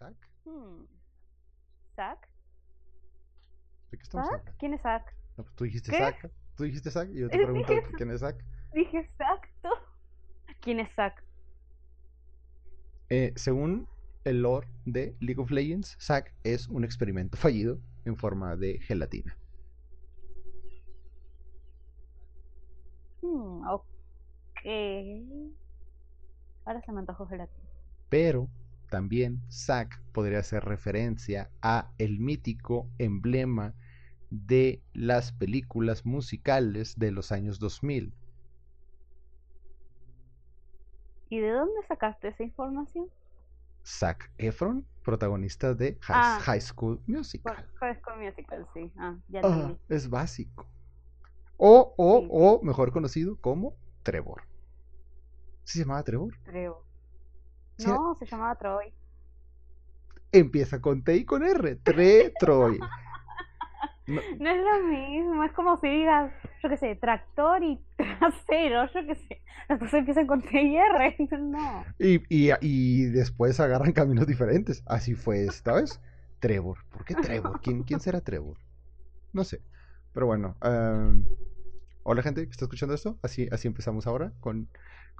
¿Zack? Hmm. ¿Zack? ¿De qué estamos hablando? ¿Quién es Zack? No, pues tú dijiste. Zack. Tú dijiste Zack y yo te pregunto dije quién es Zack. Dije exacto. ¿Quién es Zack? Eh, según el lore de League of Legends, Zack es un experimento fallido en forma de gelatina. Hmm, ok. Ahora se me antojó gelatina. Pero también Zack podría hacer referencia a el mítico emblema de las películas musicales de los años 2000. ¿Y de dónde sacaste esa información? Zac Efron, protagonista de High, Ah. High School Musical. High School Musical, sí. Ah, ya entendí. es básico. O, o, Sí. o, mejor conocido como Trevor. ¿Sí se llamaba Trevor? Creo. No, se llamaba Troy. Empieza con T y con R. Tre Troy. No, No es lo mismo, es como si digas, yo qué sé, tractor y trasero, yo qué sé. Las cosas empiezan con T y R. No. y, y, y después agarran caminos diferentes. Así fue esta vez. Trevor. ¿Por qué Trevor? ¿Quién, quién será Trevor? No sé. Pero bueno. em, hola gente que está escuchando esto. Así, así empezamos ahora con,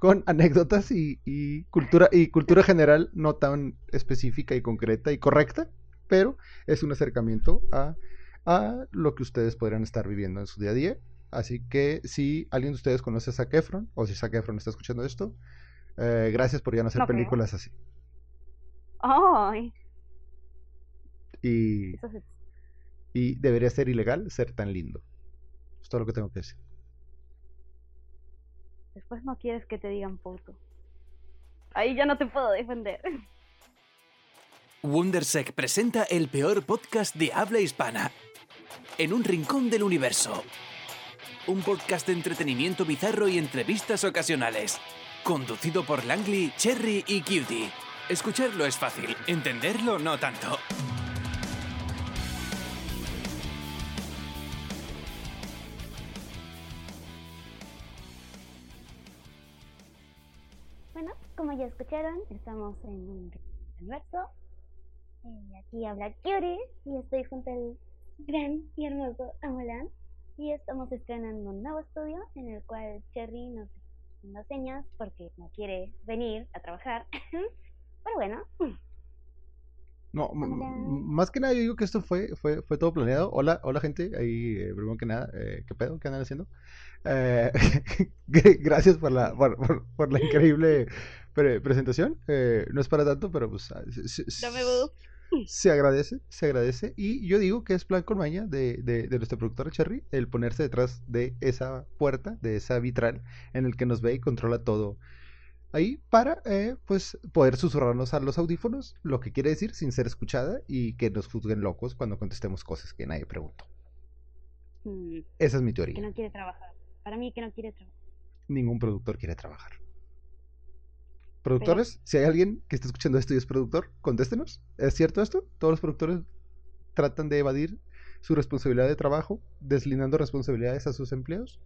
con anécdotas y, y cultura y cultura general no tan específica y concreta y correcta, pero es un acercamiento a, a lo que ustedes podrían estar viviendo en su día a día. Así que si alguien de ustedes conoce a Zac Efron o si Zac Efron está escuchando esto, eh, gracias por ya no hacer No creo. películas así. Ay, Y, es- y debería ser ilegal ser tan lindo. Es todo lo que tengo que decir. Después no quieres que te digan puto. Ahí ya no te puedo defender. Wondersec presenta el peor podcast de habla hispana. En un rincón del universo. Un podcast de entretenimiento bizarro y entrevistas ocasionales. Conducido por Langley, Cherry y Cutie. Escucharlo es fácil, entenderlo no tanto. Como ya escucharon, estamos en un universo. Eh, aquí habla Kyuri y estoy junto al gran y hermoso Amolan. Y estamos estrenando un nuevo estudio en el cual Cherry nos está haciendo señas porque no quiere venir a trabajar. Pero bueno, No, más que nada yo digo que esto fue, fue, fue todo planeado. Hola, hola gente, ahí eh, primero que nada, eh, ¿qué pedo? ¿Qué andan haciendo? Eh, gracias por la, por, por- por la increíble pre- presentación. Eh, no es para tanto, pero pues ah, se, Dame agradece, se agradece. Y yo digo que es plan con maña de, de, de nuestro productor Cherry el ponerse detrás de esa puerta, de esa vitral en el que nos ve y controla todo ahí para eh, pues poder susurrarnos a los audífonos lo que quiere decir sin ser escuchada y que nos juzguen locos cuando contestemos cosas que nadie preguntó. Hmm, Esa es mi que teoría. no quiere trabajar. Para mí que no quiere trabajar. Ningún productor quiere trabajar. Productores, si hay alguien que está escuchando esto y es productor, contéstenos. ¿Es cierto esto? Todos los productores tratan de evadir su responsabilidad de trabajo, deslindando responsabilidades a sus empleos.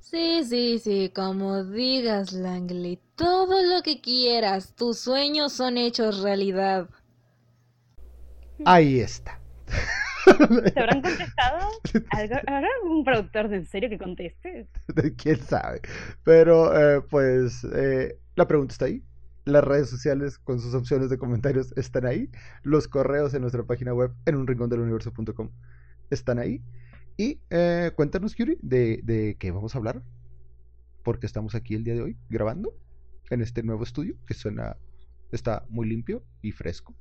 Sí, sí, sí, como digas, Langley. Todo lo que quieras. Tus sueños son hechos realidad. Ahí está. ¿Te habrán contestado? ¿Algo- ¿Habrá algún productor de en serio que conteste? ¿Quién sabe? Pero eh, pues eh, la pregunta está ahí. Las redes sociales con sus opciones de comentarios están ahí. Los correos en nuestra página web en un rincón del universo.com están ahí. Y eh, cuéntanos, Yuri, de, de qué vamos a hablar. Porque estamos aquí el día de hoy grabando en este nuevo estudio que suena, está muy limpio y fresco.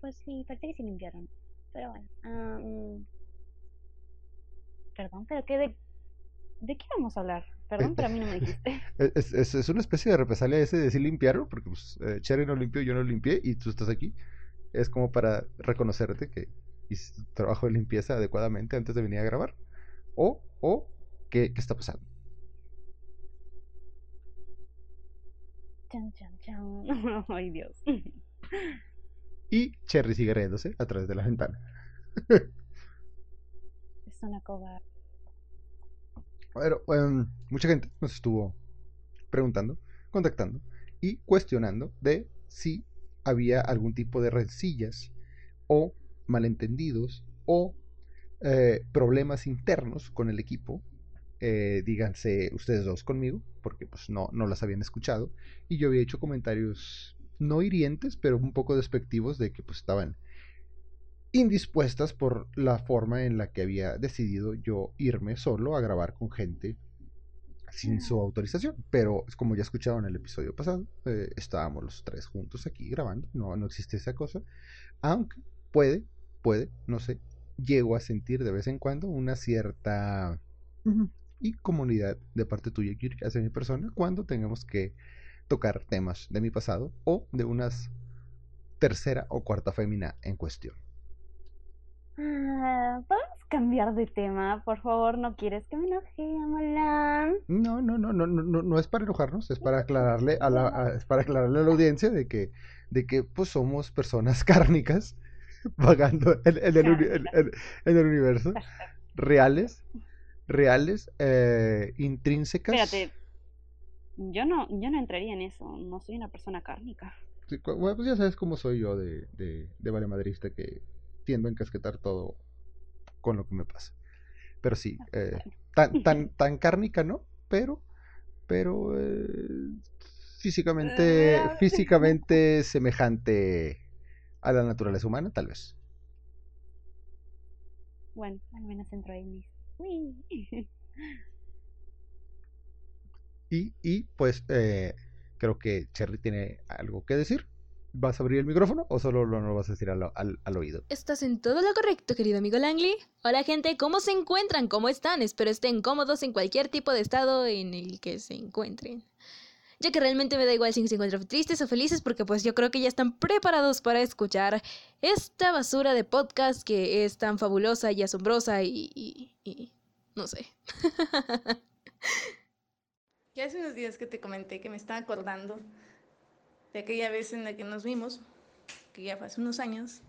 pues sí, parece que se limpiaron. Pero bueno. Mm. Perdón, pero ¿qué de... ¿De qué vamos a hablar? Perdón, pero a mí no me dijiste. Es, es- es una especie de represalia ese de decir limpiarlo, porque pues, eh, Cherry no limpió, yo no limpié y tú estás aquí. Es como para reconocerte que hiciste tu trabajo de limpieza adecuadamente antes de venir a grabar. O, o, ¿qué, qué está pasando? Chan, chan, chan. Ay, Dios. Y Cherry sigue riéndose a través de la ventana. Es una cobarde. Pero em, mucha gente nos estuvo preguntando, contactando y cuestionando de si había algún tipo de rencillas o malentendidos o eh, problemas internos con el equipo, eh, díganse ustedes dos conmigo, porque pues no, no las habían escuchado, y yo había hecho comentarios no hirientes, pero un poco despectivos de que pues estaban indispuestas por la forma en la que había decidido yo irme solo a grabar con gente sin su autorización. Pero como ya escucharon en el episodio pasado, eh, estábamos los tres juntos aquí grabando, no, no existe esa cosa, aunque puede, puede, no sé, llego a sentir de vez en cuando una cierta y comunidad de parte tuya hacia mi persona cuando tengamos que tocar temas de mi pasado o de una tercera o cuarta fémina en cuestión. Ah, ¿Podemos cambiar de tema? Por favor, ¿no quieres que me enoje, Amolan? No, no, no, no, no, no es para enojarnos, es para aclararle a la, es para aclararle a la audiencia de que, de que pues somos personas cárnicas vagando en, el, en el, universo, reales, reales, eh, intrínsecas. Espérate, yo no, yo no entraría en eso, no soy una persona cárnica. bueno, pues ya sabes cómo soy yo de, de, de valemadrista que tiendo a encasquetar todo con lo que me pasa. Pero sí, ah, eh, tan, tan, tan cárnica, ¿no? Pero, pero eh, físicamente, ah, físicamente semejante a la naturaleza humana, tal vez. Bueno, al menos entro ahí y, y pues eh, creo que Cherry tiene algo que decir. ¿Vas a abrir el micrófono o solo lo, lo vas a decir al, al, oído? Estás en todo lo correcto, querido amigo Langley. Hola gente, ¿cómo se encuentran? ¿Cómo están? Espero estén cómodos en cualquier tipo de estado en el que se encuentren. Ya que realmente me da igual si se encuentran tristes o felices porque pues yo creo que ya están preparados para escuchar esta basura de podcast que es tan fabulosa y asombrosa y... y, y no sé. ya hace unos días que te comenté que me estaba acordando de aquella vez en la que nos vimos, que ya fue hace unos años.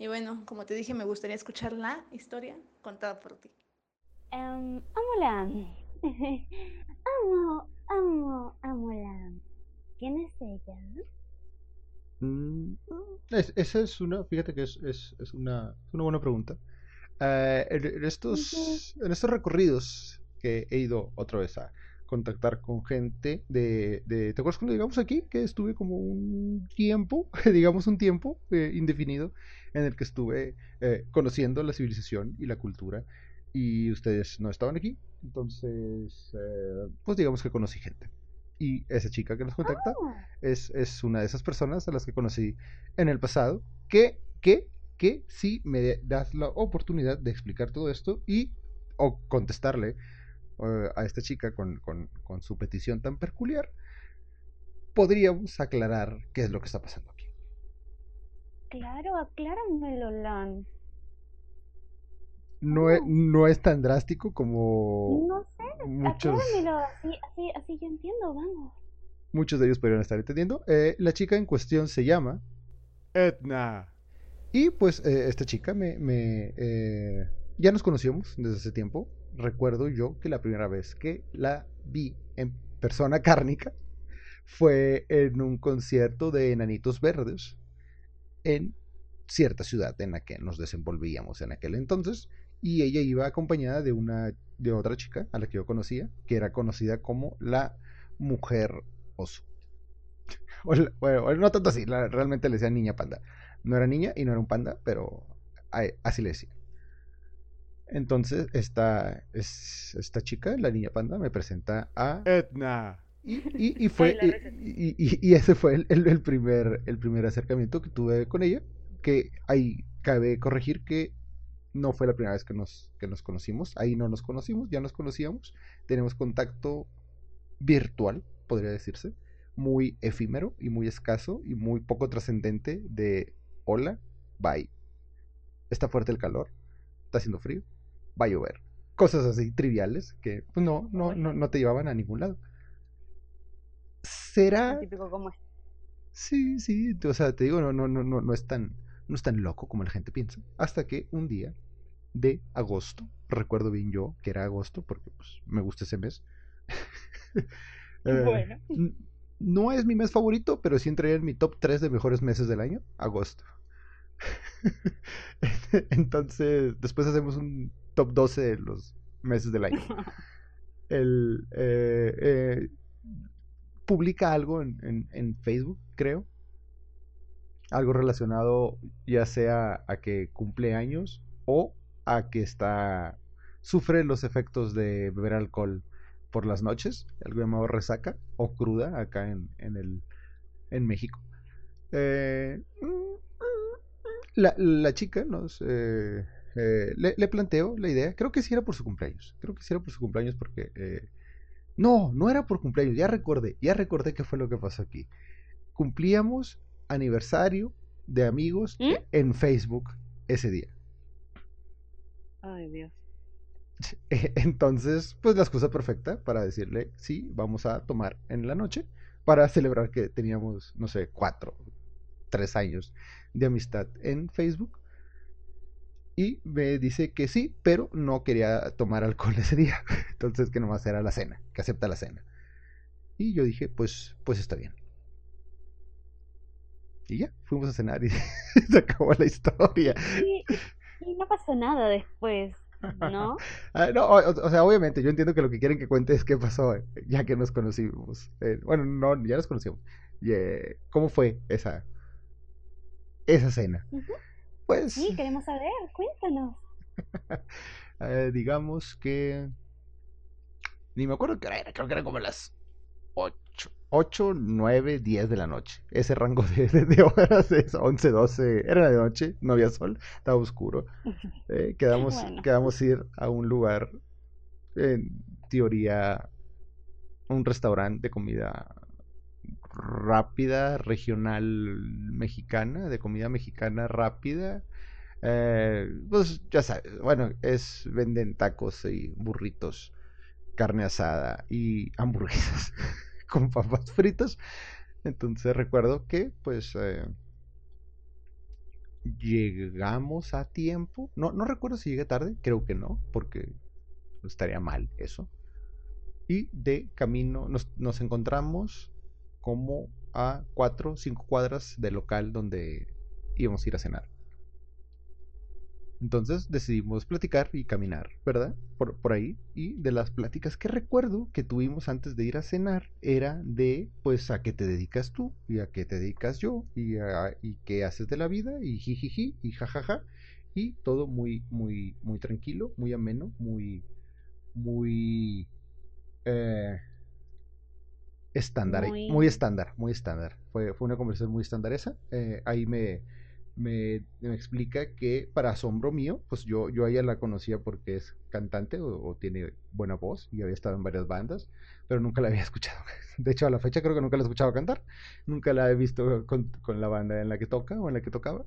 Y bueno, como te dije, me gustaría escuchar la historia contada por ti. Um, Amolan. amo, amo, Amolan. ¿Quién es ella? Mm, esa es una, fíjate que es, es, es, una, una buena pregunta. Uh, en, estos, en estos recorridos que he ido otra vez a, contactar con gente de, de, ¿te acuerdas cuando llegamos aquí? Que estuve como un tiempo, digamos un tiempo eh, indefinido, en el que estuve eh, conociendo la civilización y la cultura y ustedes no estaban aquí, entonces, eh, pues digamos que conocí gente. Y esa chica que nos contacta ah. es, es una de esas personas a las que conocí en el pasado, que, que, que si me das la oportunidad de explicar todo esto y o contestarle a esta chica con, con, con, su petición tan peculiar, podríamos aclarar qué es lo que está pasando aquí. Claro, acláramelo, Lan. No, es, no es tan drástico como no sé, muchos... así, así, así yo entiendo, vamos. Muchos de ellos podrían estar entendiendo. Eh, la chica en cuestión se llama Edna. Y pues eh, esta chica me, me ya nos conocíamos desde hace tiempo recuerdo yo que la primera vez que la vi en persona cárnica fue en un concierto de Enanitos Verdes en cierta ciudad en la que nos desenvolvíamos en aquel entonces y ella iba acompañada de una de otra chica a la que yo conocía que era conocida como la mujer oso. Bueno, no tanto así realmente le decía niña panda. No era niña y no era un panda pero así le decía entonces, esta, es, esta chica, la niña panda, me presenta a Edna. Y, y, fue, y, y, ese fue el, el, primer, el primer acercamiento que tuve con ella. Que ahí cabe corregir que no fue la primera vez que nos, que nos conocimos. Ahí no nos conocimos, ya nos conocíamos. Tenemos contacto virtual, podría decirse. Muy efímero y muy escaso y muy poco trascendente de hola, bye. Está fuerte el calor, está haciendo frío va a llover. Cosas así triviales que pues, no, no, no, no te llevaban a ningún lado. ¿Será? Típico como Sí, sí, o sea, te digo, no, no, no, no, no es tan, no es tan loco como la gente piensa. Hasta que un día de agosto, recuerdo bien yo que era agosto, porque pues me gusta ese mes. Eh, bueno. no es mi mes favorito, pero sí entraría en mi top 3 de mejores meses del año, agosto. Entonces, después hacemos un top 12 de los meses del año. El, eh, eh, publica algo en, en, en Facebook, creo. Algo relacionado ya sea a que cumple años o a que está sufre los efectos de beber alcohol por las noches, algo llamado resaca o cruda acá en, en, el, en México. Eh, la, la, chica nos eh, eh, le, le, planteó la idea, creo que sí era por su cumpleaños, creo que sí era por su cumpleaños porque... Eh, no, no era por cumpleaños, ya recordé, ya recordé qué fue lo que pasó aquí. Cumplíamos aniversario de amigos ¿Mm? en Facebook ese día. Ay, Dios. Entonces, pues la excusa perfecta para decirle, sí, vamos a tomar en la noche para celebrar que teníamos, no sé, cuatro, tres años de amistad en Facebook. Y me dice que sí, pero no quería tomar alcohol ese día. Entonces que nomás era la cena, que acepta la cena. Y yo dije, pues, pues está bien. Y ya, fuimos a cenar y se acabó la historia. Y, y no pasó nada después, ¿no? Ah, no, o, o, sea, obviamente, yo entiendo que lo que quieren que cuente es qué pasó eh, ya que nos conocimos. Eh, bueno, no, ya nos conocimos. Y, eh, ¿Cómo fue esa, esa cena? Uh -huh. Pues. Sí, queremos saber, cuéntanos. Eh, digamos que. Ni me acuerdo qué hora era, creo que eran como las 8, 8, 9, 10 de la noche. Ese rango de, de, de horas es 11, 12. Era de noche, no había sol, estaba oscuro. Eh, quedamos, bueno. quedamos ir a un lugar, en teoría, un restaurante de comida rápida, regional mexicana, de comida mexicana rápida. Eh, pues ya sabes, bueno, es venden tacos y burritos, carne asada y hamburguesas con papas fritas. Entonces recuerdo que pues eh, llegamos a tiempo. No, no recuerdo si llegué tarde, creo que no, porque estaría mal eso. Y de camino nos, nos encontramos como a cuatro, cinco cuadras del local donde íbamos a ir a cenar. Entonces decidimos platicar y caminar, ¿verdad? Por, por, ahí. Y de las pláticas que recuerdo que tuvimos antes de ir a cenar era de, pues, a qué te dedicas tú y a qué te dedicas yo y, a, y qué haces de la vida y jijiji y jajaja. Y todo muy, muy, muy tranquilo, muy ameno, muy, muy... Eh, estándar, muy... muy... estándar, muy estándar. Fue, fue una conversación muy estándar esa. Eh, ahí me, me, me, explica que para asombro mío, pues yo, yo a ella la conocía porque es cantante o, o, tiene buena voz y había estado en varias bandas, pero nunca la había escuchado. De hecho, a la fecha creo que nunca la he escuchado cantar. Nunca la he visto con, con la banda en la que toca o en la que tocaba.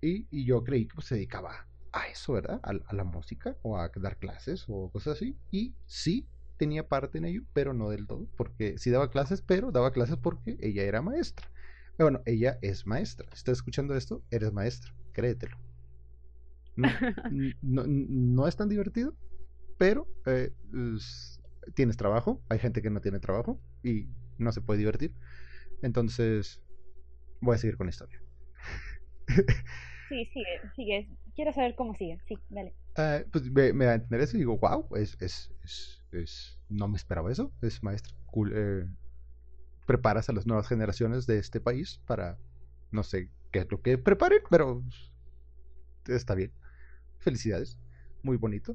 Y, y yo creí que pues, se dedicaba a eso, ¿verdad? A, a la música o a dar clases o cosas así. Y sí, tenía parte en ello, pero no del todo, porque sí daba clases, pero daba clases porque ella era maestra. Bueno, ella es maestra. Si estás escuchando esto, eres maestra, créetelo. No, no, no es tan divertido, pero eh, es, tienes trabajo. Hay gente que no tiene trabajo y no se puede divertir. Entonces, voy a seguir con la historia. Sí, sigue, sigue. Quiero saber cómo sigue. Sí, dale. Uh, pues me, me, da a entender eso y digo, wow, es, es, es, es, no me esperaba eso. Es maestra. Cool. Eh, preparas a las nuevas generaciones de este país para, no sé qué es lo que preparen, pero está bien. Felicidades. Muy bonito.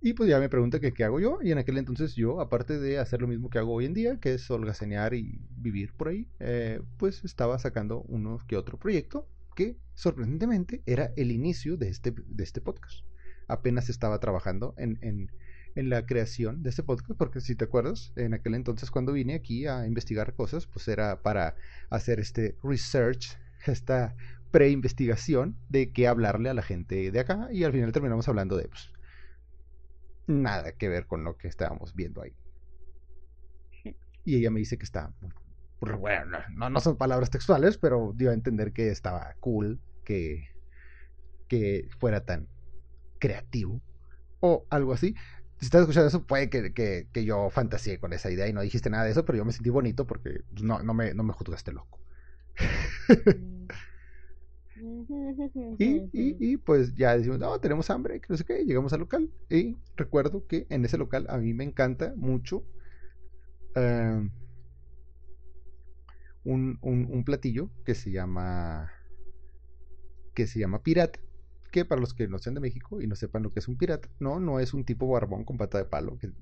Y pues ya me pregunta qué hago yo. Y en aquel entonces yo, aparte de hacer lo mismo que hago hoy en día, que es holgazanear y vivir por ahí, eh, pues estaba sacando uno que otro proyecto que sorprendentemente era el inicio de este, de este podcast. Apenas estaba trabajando en, en, la creación de este podcast, porque si te acuerdas, en aquel entonces cuando vine aquí a investigar cosas, pues era para hacer este research, esta pre-investigación de qué hablarle a la gente de acá, y al final terminamos hablando de pues, nada que ver con lo que estábamos viendo ahí. Y ella me dice que está bueno, no, no, son palabras textuales, pero dio a entender que estaba cool que, que fuera tan creativo o algo así. Si estás escuchando eso, puede que, que, que yo fantaseé con esa idea y no dijiste nada de eso, pero yo me sentí bonito porque pues, no, no, me, no me juzgaste loco. Y, y, y, pues ya decimos, no, tenemos hambre, que no sé qué, llegamos al local. Y recuerdo que en ese local a mí me encanta mucho eh, un, un, un, platillo que se llama que se llama pirata. Que para los que no sean de México y no sepan lo que es un pirata, no, no es un tipo barbón con pata de palo que,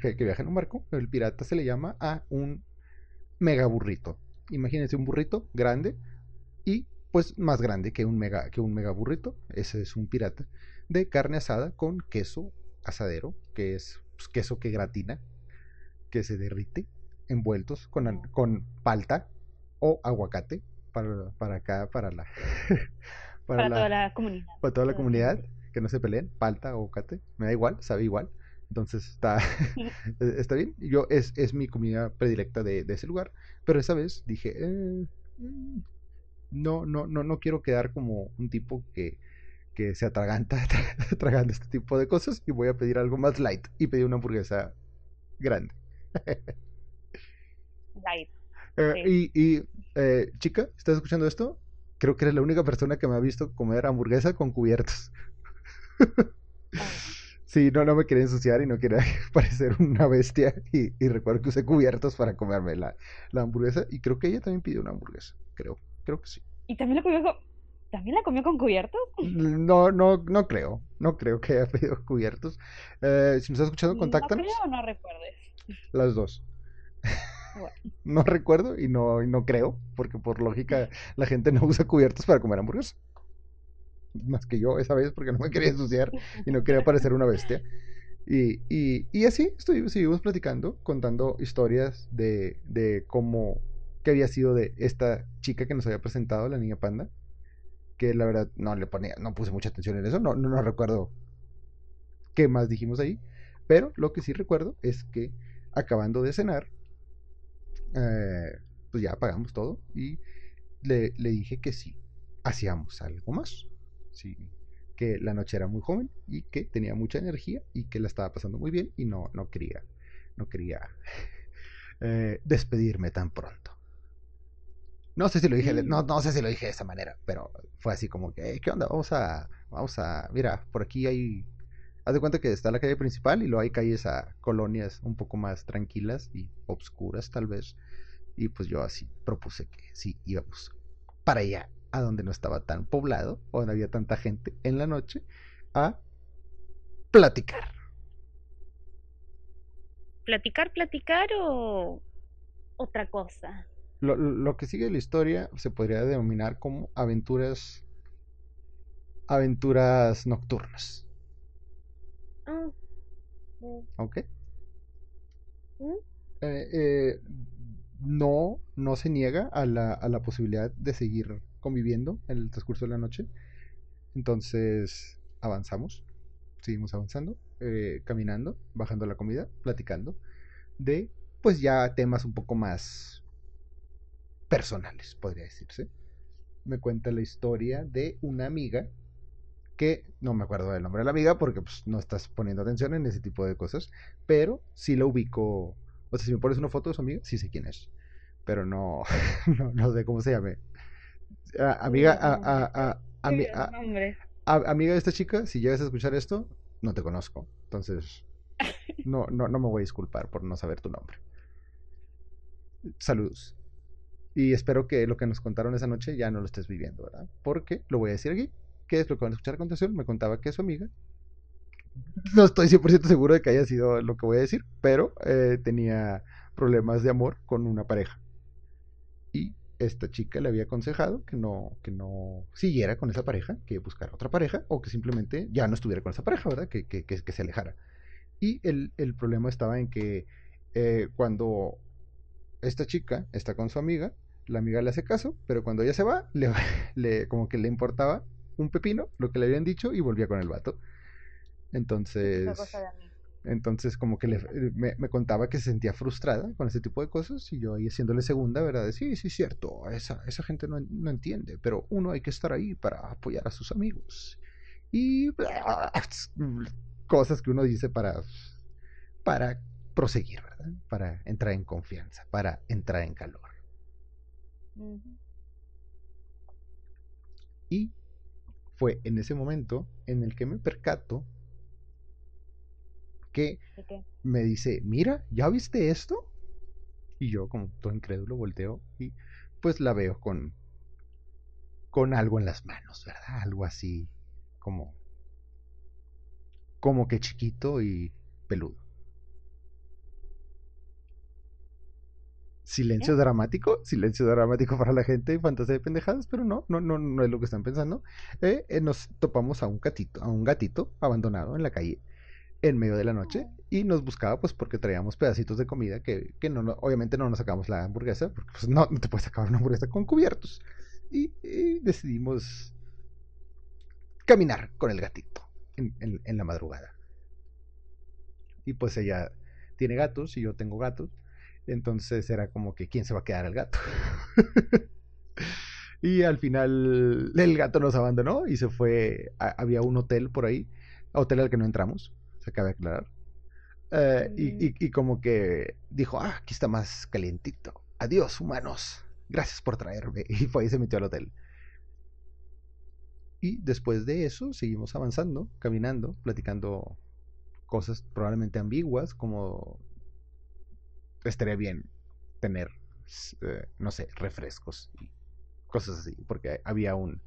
que, que viaja en un barco. El pirata se le llama a un mega burrito. Imagínense un burrito grande y pues más grande que un mega, que un mega burrito, ese es un pirata, de carne asada con queso asadero, que es pues, queso que gratina, que se derrite, envueltos con, con palta o aguacate, para, para acá, para la... para, para la, toda la comunidad. Para toda la comunidad, que no se peleen, palta, aguacate, me da igual, sabe igual. Entonces está, está bien. Yo es, es mi comida predilecta de, de, ese lugar. Pero esa vez dije, eh, no, no, no, no quiero quedar como un tipo que, que se atraganta tragando este tipo de cosas y voy a pedir algo más light y pedí una hamburguesa grande. light. Eh, sí. Y, y eh, chica, ¿estás escuchando esto? Creo que eres la única persona que me ha visto comer hamburguesa con cubiertos. Sí, no, no me quería ensuciar y no quería parecer una bestia. Y, y recuerdo que usé cubiertos para comerme la, la, hamburguesa. Y creo que ella también pidió una hamburguesa. Creo, creo que sí. ¿Y también la comió con, ¿también la comió con cubiertos? No, no, no creo. No creo que haya pedido cubiertos. Eh, si nos estás escuchando, contáctanos. No creo o no recuerdes. Las dos. No recuerdo y no, y no creo, porque por lógica la gente no usa cubiertos para comer hamburguesas más que yo esa vez porque no me quería ensuciar y no quería parecer una bestia. Y, y, y así estuvimos, seguimos platicando, contando historias de, de cómo, qué había sido de esta chica que nos había presentado, la niña panda, que la verdad no le ponía, no puse mucha atención en eso, no, no, no recuerdo qué más dijimos ahí, pero lo que sí recuerdo es que acabando de cenar, eh, pues ya pagamos todo y le, le dije que sí, hacíamos algo más sí, que la noche era muy joven y que tenía mucha energía y que la estaba pasando muy bien y no, no quería, no quería eh, despedirme tan pronto. No sé si lo dije, no, no sé si lo dije de esa manera, pero fue así como que, ¿qué onda? Vamos a, vamos a, mira, por aquí hay, haz de cuenta que está la calle principal y luego hay calles a colonias un poco más tranquilas y obscuras tal vez. Y pues yo así propuse que sí, íbamos para allá a donde no estaba tan poblado o no había tanta gente en la noche a platicar. ¿Platicar, platicar o otra cosa? Lo, lo que sigue la historia se podría denominar como aventuras aventuras nocturnas. Oh. ¿Ok? ¿Mm? Eh, eh, no, no se niega a la, a la posibilidad de seguir conviviendo en el transcurso de la noche. Entonces avanzamos, seguimos avanzando, eh, caminando, bajando la comida, platicando de pues ya temas un poco más personales, podría decirse. Me cuenta la historia de una amiga que no me acuerdo del nombre de la amiga porque pues, no estás poniendo atención en ese tipo de cosas, pero sí la ubico. O sea, si me pones una foto de su amiga, sí sé quién es, pero no, no, no sé cómo se llame amiga, a, a, a, amiga de esta chica, si llegas a escuchar esto, no te conozco. Entonces, no, no, no me voy a disculpar por no saber tu nombre. Saludos. Y espero que lo que nos contaron esa noche ya no lo estés viviendo, ¿verdad? Porque lo voy a decir aquí. ¿Qué es lo que van a escuchar a continuación? Me contaba que su amiga. No estoy 100% seguro de que haya sido lo que voy a decir, pero eh, tenía problemas de amor con una pareja. Y esta chica le había aconsejado que no, que no siguiera con esa pareja, que buscara otra pareja o que simplemente ya no estuviera con esa pareja, ¿verdad? Que, que se alejara. Y el, el, problema estaba en que eh, cuando esta chica está con su amiga, la amiga le hace caso, pero cuando ella se va, le, le, como que le importaba un pepino lo que le habían dicho y volvía con el vato. Entonces... Entonces, como que le, me, me, contaba que se sentía frustrada con ese tipo de cosas y yo ahí haciéndole segunda, ¿verdad? De, sí, sí, cierto, esa, esa gente no, no, entiende, pero uno hay que estar ahí para apoyar a sus amigos. Y cosas que uno dice para, para proseguir, ¿verdad? Para entrar en confianza, para entrar en calor. Y fue en ese momento en el que me percato que me dice, mira, ¿ya viste esto? Y yo, como todo incrédulo, volteo y pues la veo con, con algo en las manos, ¿verdad? Algo así como, como que chiquito y peludo. Silencio dramático, silencio dramático para la gente, fantasía de pendejadas, pero no, no, no, no es lo que están pensando. Eh, eh, nos topamos a un gatito, a un gatito abandonado en la calle en medio de la noche y nos buscaba pues porque traíamos pedacitos de comida que, que no, no- obviamente no nos sacamos la hamburguesa porque pues no, no te puedes sacar una hamburguesa con cubiertos. Y, y decidimos caminar con el gatito en, en- en la madrugada. Y pues ella tiene gatos y yo tengo gatos entonces era como que quién se va a quedar al gato y al final el gato nos abandonó y se fue a- había un hotel por ahí hotel al que no entramos se acaba de aclarar. Eh, y, y- y como que dijo, ah, aquí está más calientito. Adiós, humanos. Gracias por traerme. Y fue y se metió al hotel. Y después de eso seguimos avanzando, caminando, platicando cosas probablemente ambiguas, como estaría bien tener, eh, no sé, refrescos y cosas así, porque había un,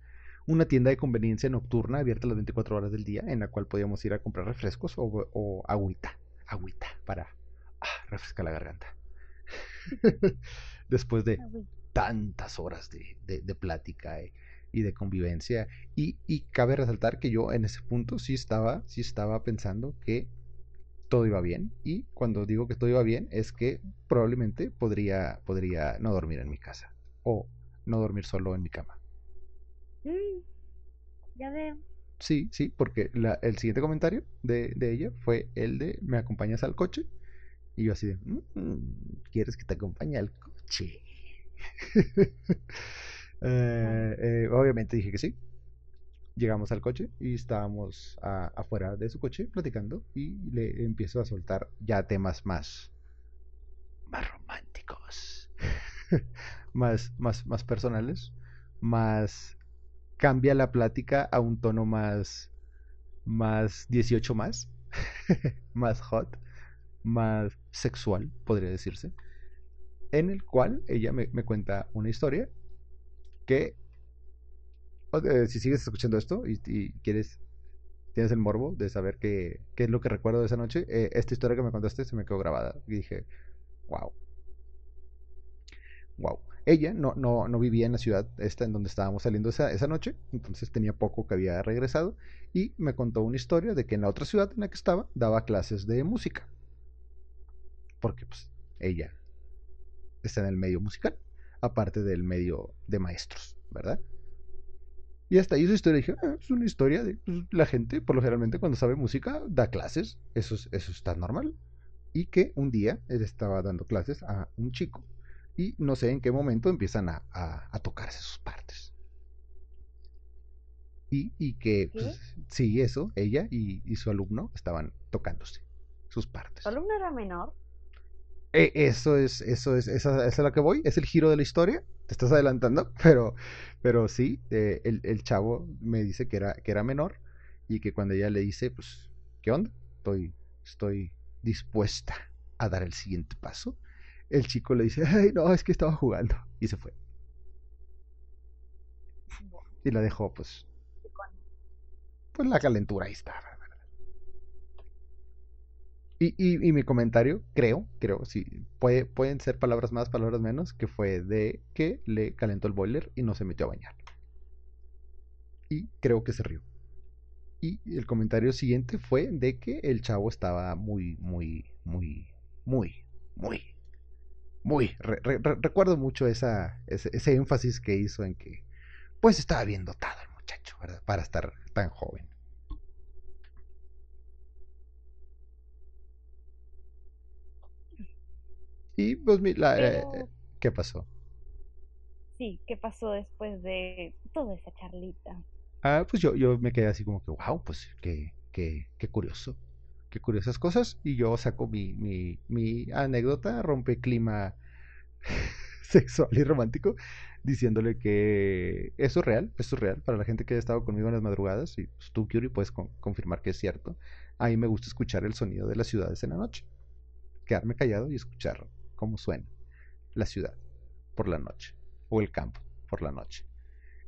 una tienda de conveniencia nocturna abierta las 24 horas del día en la cual podíamos ir a comprar refrescos o, o agüita, agüita para ah, refrescar la garganta. Después de Ah, tantas horas de, de- de plática eh, y de convivencia. Y, y cabe resaltar que yo en ese punto sí estaba, sí estaba pensando que todo iba bien. Y cuando digo que todo iba bien es que probablemente podría, podría no dormir en mi casa. O no dormir solo en mi cama. Mm, ya veo. Sí, sí, porque la- el siguiente comentario de, de ella fue el de ¿me acompañas al coche? Y yo así de "Mm, ¿quieres que te acompañe al coche? Eh, eh, obviamente dije que sí. Llegamos al coche y estábamos afuera de su coche platicando y le empiezo a soltar ya temas más, más románticos, más, más, más personales, más cambia la plática a un tono más, más 18 más, más hot, más sexual, podría decirse, en el cual ella me, me cuenta una historia que, eh, si sigues escuchando esto y, quieres, tienes el morbo de saber qué, qué es lo que recuerdo de esa noche, eh, esta historia que me contaste se me quedó grabada y dije, wow. Wow. Ella no, no, no vivía en la ciudad esta en donde estábamos saliendo esa, esa noche, entonces tenía poco que había regresado y me contó una historia de que en la otra ciudad en la que estaba daba clases de música. Porque pues ella está en el medio musical, aparte del medio de maestros, ¿verdad? Y hasta ahí su historia dije, "Ah, es una historia de pues, la gente, por lo generalmente cuando sabe música, da clases, eso, es- eso está normal. Y que un día él estaba dando clases a un chico y no sé en qué momento empiezan a, a- a tocarse sus partes. Y, y que, pues, sí, eso, ella y, y su alumno estaban tocándose sus partes. ¿Tu alumno era menor? Eh, eso es, eso es, esa, esa es a la que voy, es el giro de la historia. Te estás adelantando, pero, pero sí, eh, el, el chavo me dice que era, que era menor y que cuando ella le dice, pues, ¿qué onda? Estoy, estoy dispuesta a dar el siguiente paso. El chico le dice, ay, no, es que estaba jugando. Y se fue. Y la dejó, pues, pues la calentura ahí estaba. Y, y, y mi comentario, creo, creo, sí, puede, pueden ser palabras más, palabras menos, que fue de que le calentó el boiler y no se metió a bañar. Y creo que se rió. Y el comentario siguiente fue de que el chavo estaba muy, muy, muy, muy, muy, muy. re- re- re- recuerdo mucho esa, ese énfasis que hizo en que, pues estaba bien dotado el muchacho, ¿verdad? Para estar tan joven. Y pues, la, eh, Pero- ¿qué pasó? Sí, ¿qué pasó después de toda esa charlita? Ah, pues yo, yo me quedé así como que, wow, pues qué, qué, qué curioso, qué curiosas cosas. Y yo saco mi, mi, mi anécdota, rompe clima sexual y romántico, diciéndole que eso es real, eso es real para la gente que ha estado conmigo en las madrugadas. Y pues, tú, Curie, puedes con- confirmar que es cierto. A mí me gusta escuchar el sonido de las ciudades en la noche. Quedarme callado y escuchar cómo suena la ciudad por la noche o el campo por la noche.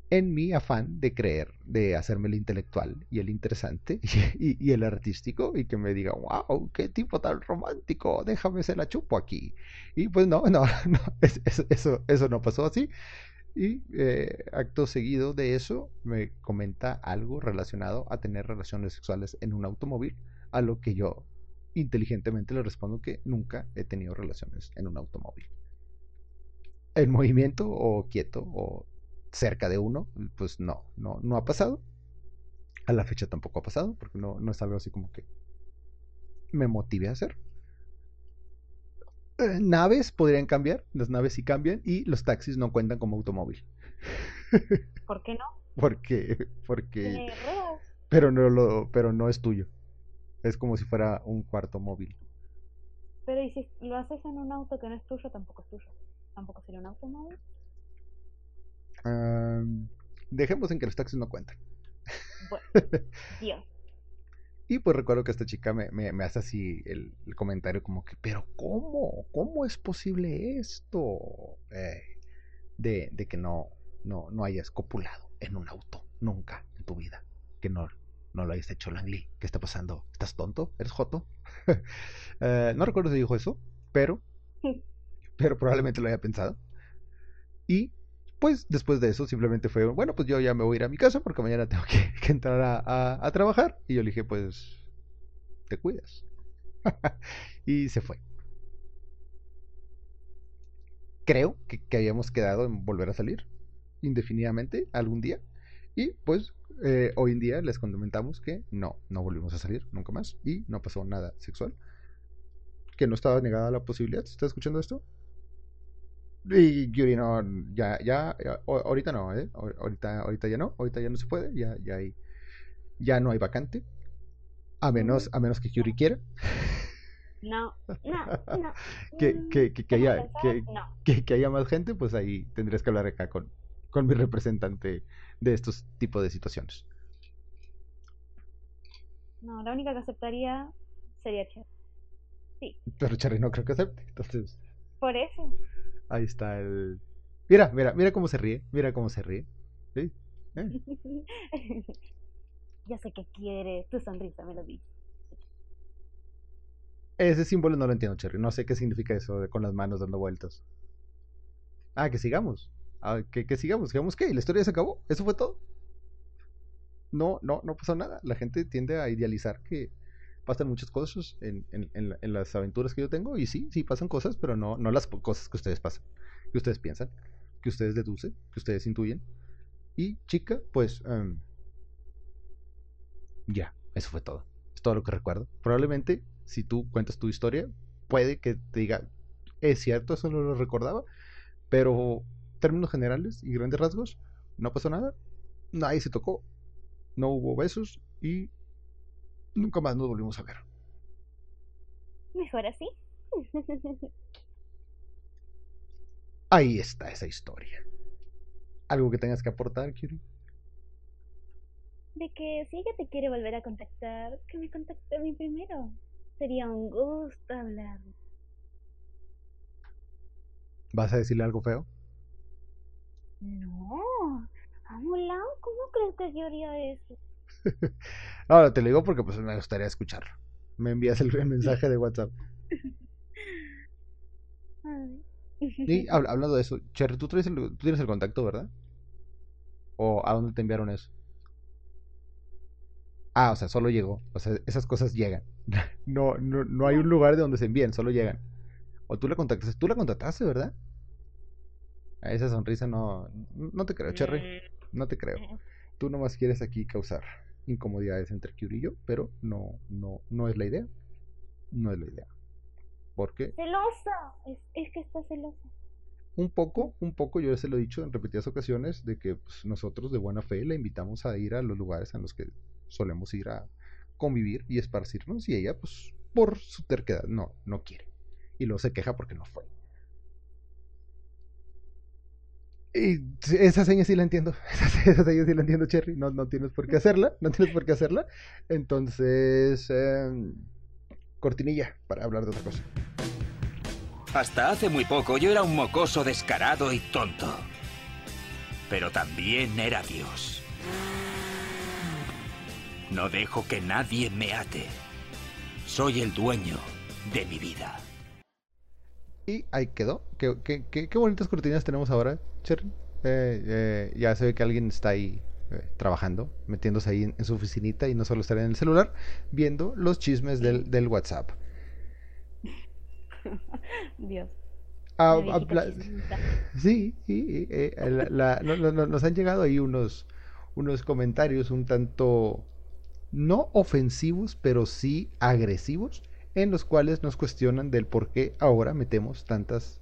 En mi afán de creer, de hacerme el intelectual y el interesante y, el artístico y que me diga, wow, qué tipo tan romántico, déjame se la chupo aquí. Y pues no, no, no es- es- eso, eso no pasó así. Y eh, acto seguido de eso me comenta algo relacionado a tener relaciones sexuales en un automóvil, a lo que yo inteligentemente le respondo que nunca he tenido relaciones en un automóvil. En movimiento o quieto o cerca de uno, pues no, no, no ha pasado. A la fecha tampoco ha pasado, porque no, no es algo así como que me motive a hacer. Eh, naves podrían cambiar, las naves sí cambian y los taxis no cuentan como automóvil. ¿Por qué no? Porque, porque, pero no lo, pero no es tuyo. Es como si fuera un cuarto móvil. Pero ¿y si lo haces en un auto que no es tuyo, tampoco es tuyo? ¿Tampoco sería un automóvil? Am, dejemos en que los taxis no cuentan. Bueno, Dios. Y pues recuerdo que esta chica me, me- me hace así el, el comentario como que, pero ¿cómo? ¿Cómo es posible esto? Eh, de, de que no, no, no hayas copulado en un auto, nunca en tu vida. Que no, no lo hayas hecho, Langley. ¿Qué está pasando? ¿Estás tonto? ¿Eres joto? Eh, no recuerdo si dijo eso, pero, pero probablemente lo haya pensado. Y pues después de eso simplemente fue, bueno, pues yo ya me voy a ir a mi casa porque mañana tengo que, que entrar a, a- a trabajar. Y yo le dije, pues, te cuidas. y se fue. Creo que, que habíamos quedado en volver a salir indefinidamente algún día. Y pues eh, hoy en día les comentamos que no, no volvimos a salir nunca más y no pasó nada sexual. Que no estaba negada la posibilidad. ¿Estás escuchando esto? Y Yuri, no, ya, ya, ya, o- ahorita no, ¿eh? Ahor- Ahorita, ahorita ya no, ahorita ya no se puede, ya, ya hay, ya no hay vacante. A menos, a menos que Yuri quiera No, no, no. que, que, que, que ¿cómo haya, No. que haya más gente, pues ahí tendrías que hablar acá con, con mi representante de estos tipos de situaciones. No, la única que aceptaría sería Cher. Pero Charlie no creo que acepte. Entonces, Por eso. ahí está el. Mira, mira, mira cómo se ríe. Mira cómo se ríe. ¿Sí? Eh, Yo sé que quiere, tu sonrisa me lo dice. Ese símbolo no lo entiendo, Cherry. No sé qué significa eso de con las manos dando vueltas. Ah, que sigamos. Ah, que, que sigamos. ¿Sigamos qué? ¿Y la historia se acabó? ¿Eso fue todo? No, no, no pasó nada. La gente tiende a idealizar que pasan muchas cosas en, en- en la- en las aventuras que yo tengo. Y sí, sí pasan cosas, pero no, las cosas que ustedes pasan. Que ustedes piensan, que ustedes deducen, que ustedes intuyen. Y chica, pues... em, ya, eso fue todo. Es todo lo que recuerdo. Probablemente, si tú cuentas tu historia, puede que te diga, es cierto, eso no lo recordaba, pero términos generales y grandes rasgos, no pasó nada, nadie se tocó, no hubo besos y nunca más nos volvimos a ver. Mejor así. Ahí está esa historia. ¿Algo que tengas que aportar, Kiri? De que si ella te quiere volver a contactar, que me contacte a mí primero. Sería un gusto hablar. ¿Vas a decirle algo feo? No, Amulán, ¿cómo crees que yo haría eso? Ahora te lo digo porque pues me gustaría escucharlo. Me envías el, mensaje de WhatsApp. Y hab- hablando de eso, Cherry, ¿tú, traes el- tú tienes el contacto, ¿verdad? ¿O a dónde te enviaron eso? Ah, o sea, solo llegó. O sea, esas cosas llegan. No, no, no hay un lugar de donde se envíen, solo llegan. O tú la contactaste, tú la contactaste, ¿verdad? A esa sonrisa no, no te creo, Cherry. No te creo. Tú nomás quieres aquí causar incomodidades entre Kyuri y yo, pero no, no, no es la idea. No es la idea. Porque Celosa. Es, es que está celosa. un poco, un poco, yo se lo he dicho en repetidas ocasiones, de que pues, nosotros de buena fe la invitamos a ir a los lugares en los que solemos ir a convivir y esparcirnos y ella, pues, por su terquedad, no, no quiere. Y luego se queja porque no fue. Y esa seña sí la entiendo. Esa, seña sí la entiendo, Cherry. No, no tienes por qué hacerla. No tienes por qué hacerla. Entonces, em, cortinilla para hablar de otra cosa. Hasta hace muy poco yo era un mocoso descarado y tonto. Pero también era Dios. No dejo que nadie me ate. Soy el dueño de mi vida. Y ahí quedó. Qué, qué, qué, qué bonitas cortinas tenemos ahora, Cherry. Eh, eh, ya se ve que alguien está ahí eh, trabajando, metiéndose ahí en, en su oficinita y no solo estar en el celular, viendo los chismes del, del WhatsApp. Dios. Ah, la chismosa. Sí, sí, eh, la- la- no- no- no- nos han llegado ahí unos, unos comentarios un tanto no ofensivos, pero sí agresivos, en los cuales nos cuestionan del por qué ahora metemos tantas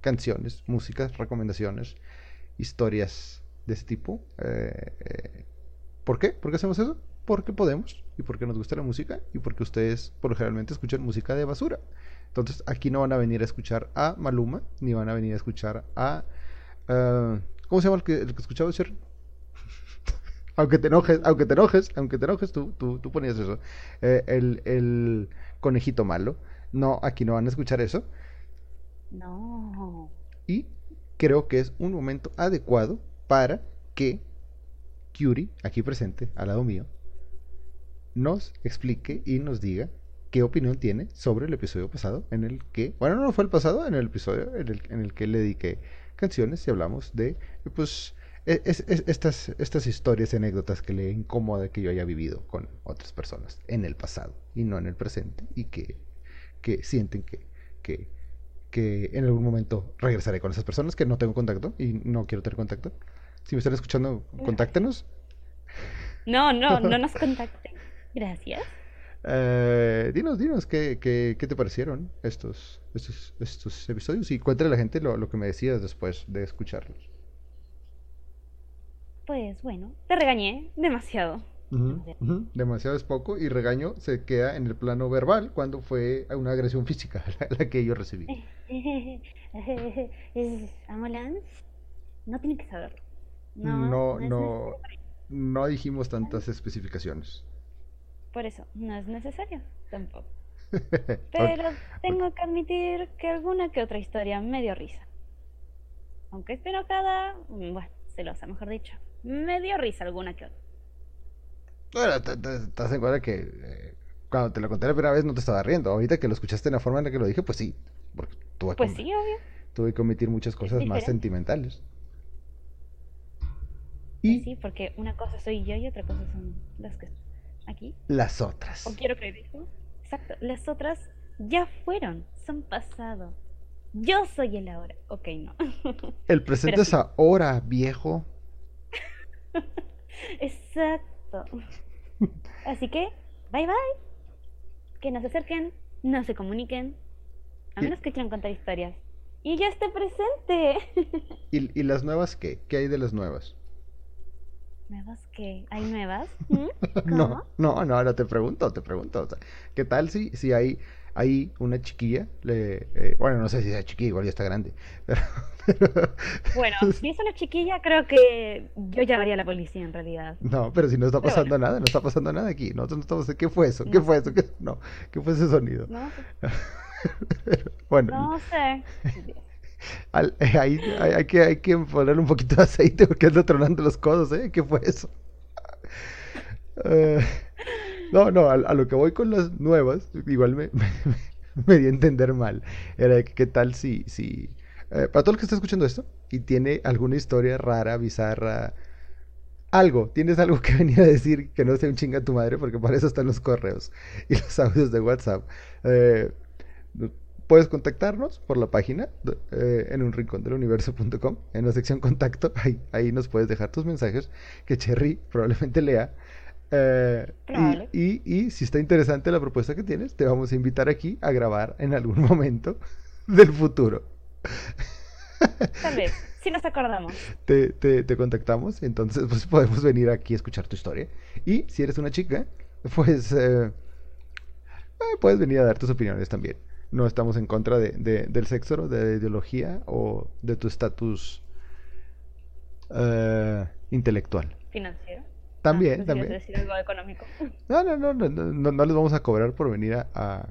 canciones, músicas, recomendaciones, historias de ese tipo. Eh, eh, ¿Por qué? ¿Por qué hacemos eso? Porque podemos y porque nos gusta la música y porque ustedes por lo generalmente escuchan música de basura. Entonces aquí no van a venir a escuchar a Maluma, ni van a venir a escuchar a... ah, ¿Cómo se llama el que, el que escuchaba Sherry? Aunque te enojes, aunque te enojes, aunque te enojes, tú, tú, tú ponías eso. Eh, el, el conejito malo. No, aquí no van a escuchar eso. No. Y creo que es un momento adecuado para que Curie, aquí presente, al lado mío, nos explique y nos diga qué opinión tiene sobre el episodio pasado en el que, bueno, no fue el pasado, en el episodio en el, en el que le dediqué canciones y hablamos de, pues, es- es- estas, estas historias y anécdotas que le incomoda que yo haya vivido con otras personas en el pasado y no en el presente y que, que sienten que, que, que en algún momento regresaré con esas personas que no tengo contacto y no quiero tener contacto. Si me están escuchando, contáctenos. No, no, no nos contacten. Gracias. Eh, dinos, dinos, ¿qué, qué, qué te parecieron estos, estos, estos episodios? Y cuéntale a la gente lo, lo que me decías después de escucharlos. Pues bueno, te regañé demasiado. Demasiado es poco y regaño se queda en el plano verbal cuando fue una agresión física la, la que yo recibí. Amolan, no tienen que saberlo. No, No, no dijimos tantas especificaciones. Por eso, no es necesario tampoco. Pero tengo que admitir que alguna que otra historia me dio risa. Aunque esté enojada, mm, bueno, celosa, mejor dicho. Me dio risa alguna que otra. Bueno, te- te- estás en cuenta que eh, cuando te lo conté la primera vez no te estaba riendo. Ahorita que lo escuchaste en la forma en la que lo dije, pues sí. Porque tuve, Pues que, sí, obvio. tuve que omitir muchas cosas más sentimentales. Pues Y sí, porque una cosa soy yo y otra cosa son las que aquí. las otras. O quiero creer eso. Exacto. Las otras ya fueron, son pasado. Yo soy el ahora. Ok, no. El presente Pero es sí. ahora, viejo. Exacto. Así que, bye bye. Que no se acerquen, no se comuniquen. A Y- menos que quieran contar historias. Y ya esté presente. ¿Y, y las nuevas qué? ¿Qué hay de las nuevas? ¿Nuevas qué? ¿Hay nuevas? ¿Mm? No, ¿Cómo? no, no, no te pregunto, te pregunto. o sea, ¿qué tal si, si hay, hay una chiquilla? Le, eh, bueno, no sé si sea chiquilla, igual ya está grande. Pero, pero- Bueno, si es una chiquilla, creo que yo llamaría a la policía en realidad. no, pero si no está Pero pasando nada, no está pasando nada aquí. Nosotros no estamos. ¿Qué fue eso? ¿Qué No. fue eso? ¿Qué, no, ¿qué fue ese sonido? No, Bueno, no sé. al- eh, ahí hay, hay que, hay que ponerle un poquito de aceite porque anda tronando los codos, ¿eh? ¿Qué fue eso? Eh, no, no, a, lo que voy con las nuevas, igual me, me, me di a entender mal. Era de que qué tal si, si eh, para todo el que está escuchando esto y tiene alguna historia rara, bizarra, algo, tienes algo que venir a decir que no sea un chinga tu madre, porque para eso están los correos y los audios de WhatsApp. Eh, puedes contactarnos por la página eh, en un rincón del universo.com, en la sección contacto, ahí, ahí nos puedes dejar tus mensajes que Cherry probablemente lea. Eh, y- y, y si está interesante la propuesta que tienes, te vamos a invitar aquí a grabar en algún momento del futuro. Tal vez, si nos acordamos. te, te, te contactamos, entonces pues podemos venir aquí a escuchar tu historia. Y si eres una chica, pues eh, eh, puedes venir a dar tus opiniones también. No estamos en contra de, de- del sexo, de la ideología o de tu estatus eh, intelectual. Financiero. También, Ah, también. decir algo económico. No, no, no, no, no, no- no les vamos a cobrar por venir a, a-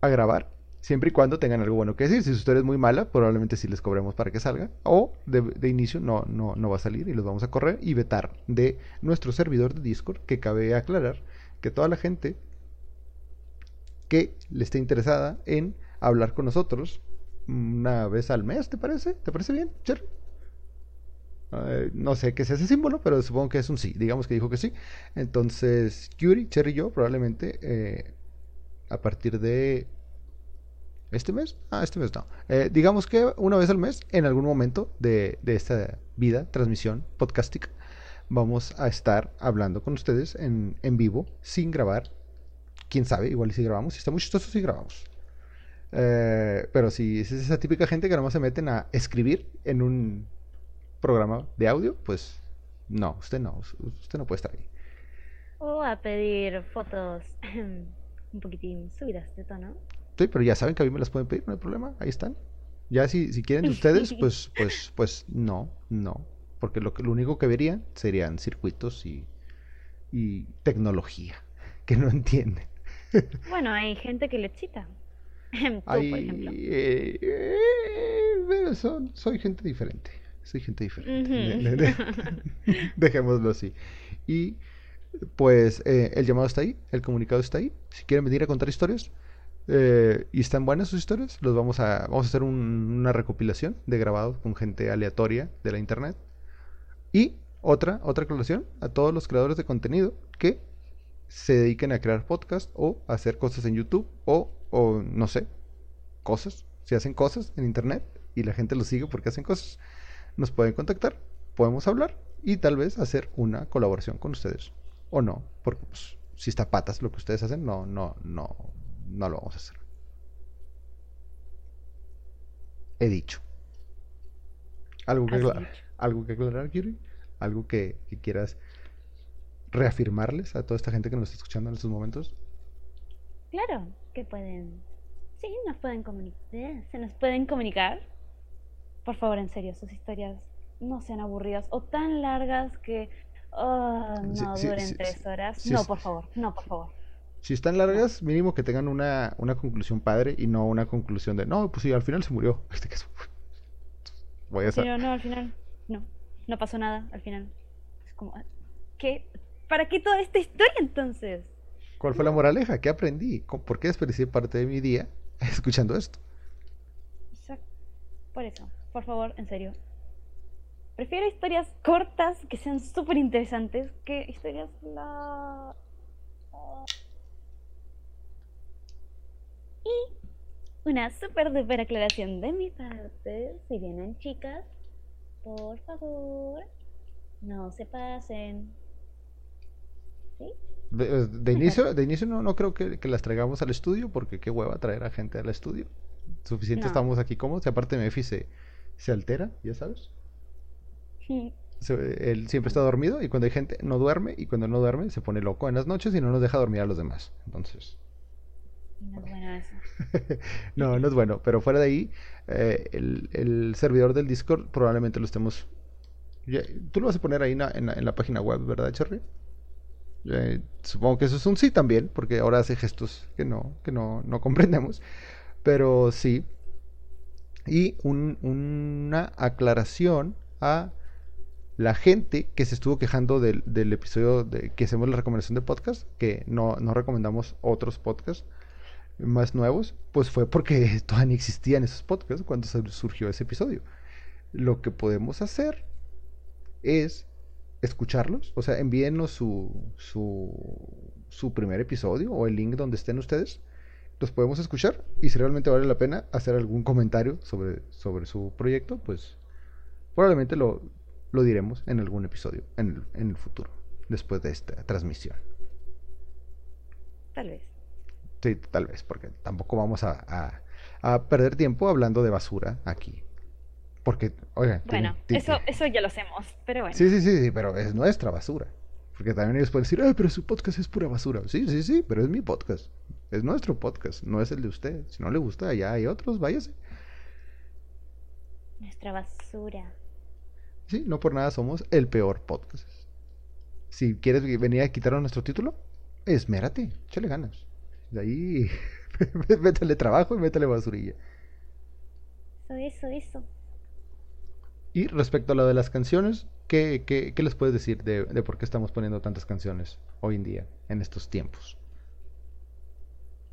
a grabar. Siempre y cuando tengan algo bueno que decir. Si su historia es muy mala, probablemente sí les cobremos para que salga. O de, de inicio no, no, no va a salir y los vamos a correr y vetar de nuestro servidor de Discord. Que cabe aclarar que toda la gente que le esté interesada en hablar con nosotros una vez al mes, ¿te parece? ¿Te parece bien, Cher? Eh, no sé qué es ese símbolo, pero supongo que es un sí. Digamos que dijo que sí. Entonces, Curie, Cher y yo probablemente eh, a partir de este mes, ah, este mes no. Eh, digamos que una vez al mes, en algún momento de, de esta vida, transmisión podcastica, vamos a estar hablando con ustedes en, en vivo, sin grabar. Quién sabe, igual si grabamos, si está muy chistoso, si grabamos. Pero si es esa típica gente que nomás se meten a escribir en un programa de audio, pues no, usted no, usted no puede estar ahí. O a pedir fotos un poquitín subidas de tono. Sí, pero ya saben que a mí me las pueden pedir, no hay problema, ahí están. Ya si, si quieren de ustedes, pues, pues, pues no, no. Porque lo, que, lo único que verían serían circuitos y, y tecnología, que no entienden. Bueno, hay gente que le excita. Tú, Hay, por ejemplo. eh, eh, pero son- soy gente diferente. Soy gente diferente. Dejémoslo así. Y pues eh, el llamado está ahí, el comunicado está ahí. Si quieren venir a contar historias eh, y están buenas sus historias, los vamos a, vamos a hacer un- una recopilación de grabados con gente aleatoria de la internet. Y otra, otra aclaración a todos los creadores de contenido que se dediquen a crear podcast o a hacer cosas en YouTube o, o no sé, cosas. Si hacen cosas en internet y la gente los sigue porque hacen cosas, nos pueden contactar, podemos hablar y tal vez hacer una colaboración con ustedes. O no, porque pues, si está patas lo que ustedes hacen, no, no, no, no lo vamos a hacer. He dicho. ¿Algo que, aclarar? dicho. ¿Algo que aclarar, Kiri? ¿Algo que, que quieras reafirmarles a toda esta gente que nos está escuchando en estos momentos? Claro, que pueden. Sí, nos pueden comunicar. Se nos pueden comunicar. Por favor, en serio, sus historias no sean aburridas o tan largas que oh, no sí, duren sí, tres sí. horas. No, por favor, no, por favor. Si están largas, mínimo que tengan una, una conclusión padre y no una conclusión de, no, pues sí, al final se murió. Este caso. Voy a Sí, sa- no, no, al final, no, no pasó nada, al final. Es como, ¿qué? ¿Para qué toda esta historia entonces? ¿Cuál fue la moraleja? ¿Qué aprendí? ¿Cómo- ¿Por qué desperdicié parte de mi día escuchando esto? Exacto. Por eso, por favor, en serio. Prefiero historias cortas que sean súper interesantes que historias la... Y una súper duper aclaración de mi parte. Si vienen chicas, por favor, no se pasen. ¿Sí? De, de inicio, de inicio no, no creo que, que las traigamos al estudio porque qué hueva traer a gente al estudio. Suficiente No. estamos aquí cómodos. Y aparte Mefi se, se altera, ya sabes. Se- él siempre está dormido y cuando hay gente no duerme y cuando no duerme se pone loco en las noches y no nos deja dormir a los demás. Entonces, No es bueno eso. no, no es bueno. Pero fuera de ahí, eh, el, el servidor del Discord probablemente lo estemos... Tú lo vas a poner ahí en la, en la- en la página web, ¿verdad, Cherry? Eh, supongo que eso es un sí también, porque ahora hace gestos que no, que no, no comprendemos. Pero sí. Y un- una aclaración a la gente que se estuvo quejando del, episodio que hacemos la recomendación de podcast, que no, no recomendamos otros podcasts más nuevos, pues fue porque todavía ni existían esos podcasts cuando surgió ese episodio. Lo que podemos hacer es escucharlos, o sea, envíenos su, su, su primer episodio o el link donde estén ustedes. Los podemos escuchar y si realmente vale la pena hacer algún comentario sobre, sobre su proyecto, pues probablemente lo, lo diremos en algún episodio en el, en el futuro, después de esta transmisión. Tal vez. Sí, tal vez, porque tampoco vamos a, a- a perder tiempo hablando de basura aquí. Porque, oiga, tiene- Bueno, eso, eso ya lo hacemos, pero bueno. Sí, sí, sí, sí, pero es nuestra basura. Porque también ellos pueden decir, ay, pero su podcast es pura basura. Sí, sí, sí, pero es mi podcast. Es nuestro podcast, no es el de usted. Si no le gusta, ya hay otros, váyase. Nuestra basura. Sí, no por nada somos el peor podcast. Si quieres venir a quitarnos nuestro título, esmérate, échale ganas. De ahí, métele trabajo y métele basurilla. Eso, eso, eso. Y respecto a lo de las canciones, ¿qué, qué, qué les puedes decir de, de, por qué estamos poniendo tantas canciones hoy en día, en estos tiempos?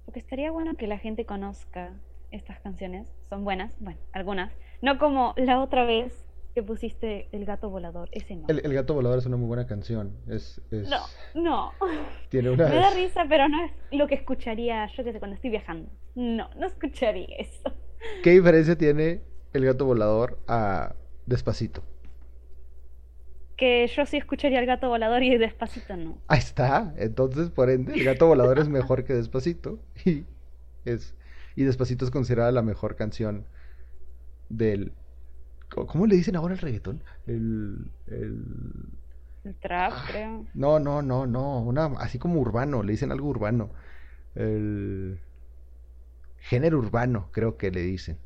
Porque estaría bueno que la gente conozca estas canciones. Son buenas, bueno, algunas. No como la otra vez que pusiste El gato volador, ese no. El, el gato volador es una muy buena canción. Es, es... No, no. Tiene una... Me da risa, pero no es lo que escucharía yo que sé cuando estoy viajando. No, no escucharía eso. ¿Qué diferencia tiene el gato volador a Despacito? Que yo sí escucharía el gato volador y Despacito no. Ahí está. Entonces, por ende, el gato volador es mejor que Despacito. Y, es, y Despacito es considerada la mejor canción del... ¿Cómo le dicen ahora el reggaetón? El... el... El trap, creo. No, no, no, no. Una, así como urbano, le dicen algo urbano. El género urbano, creo que le dicen.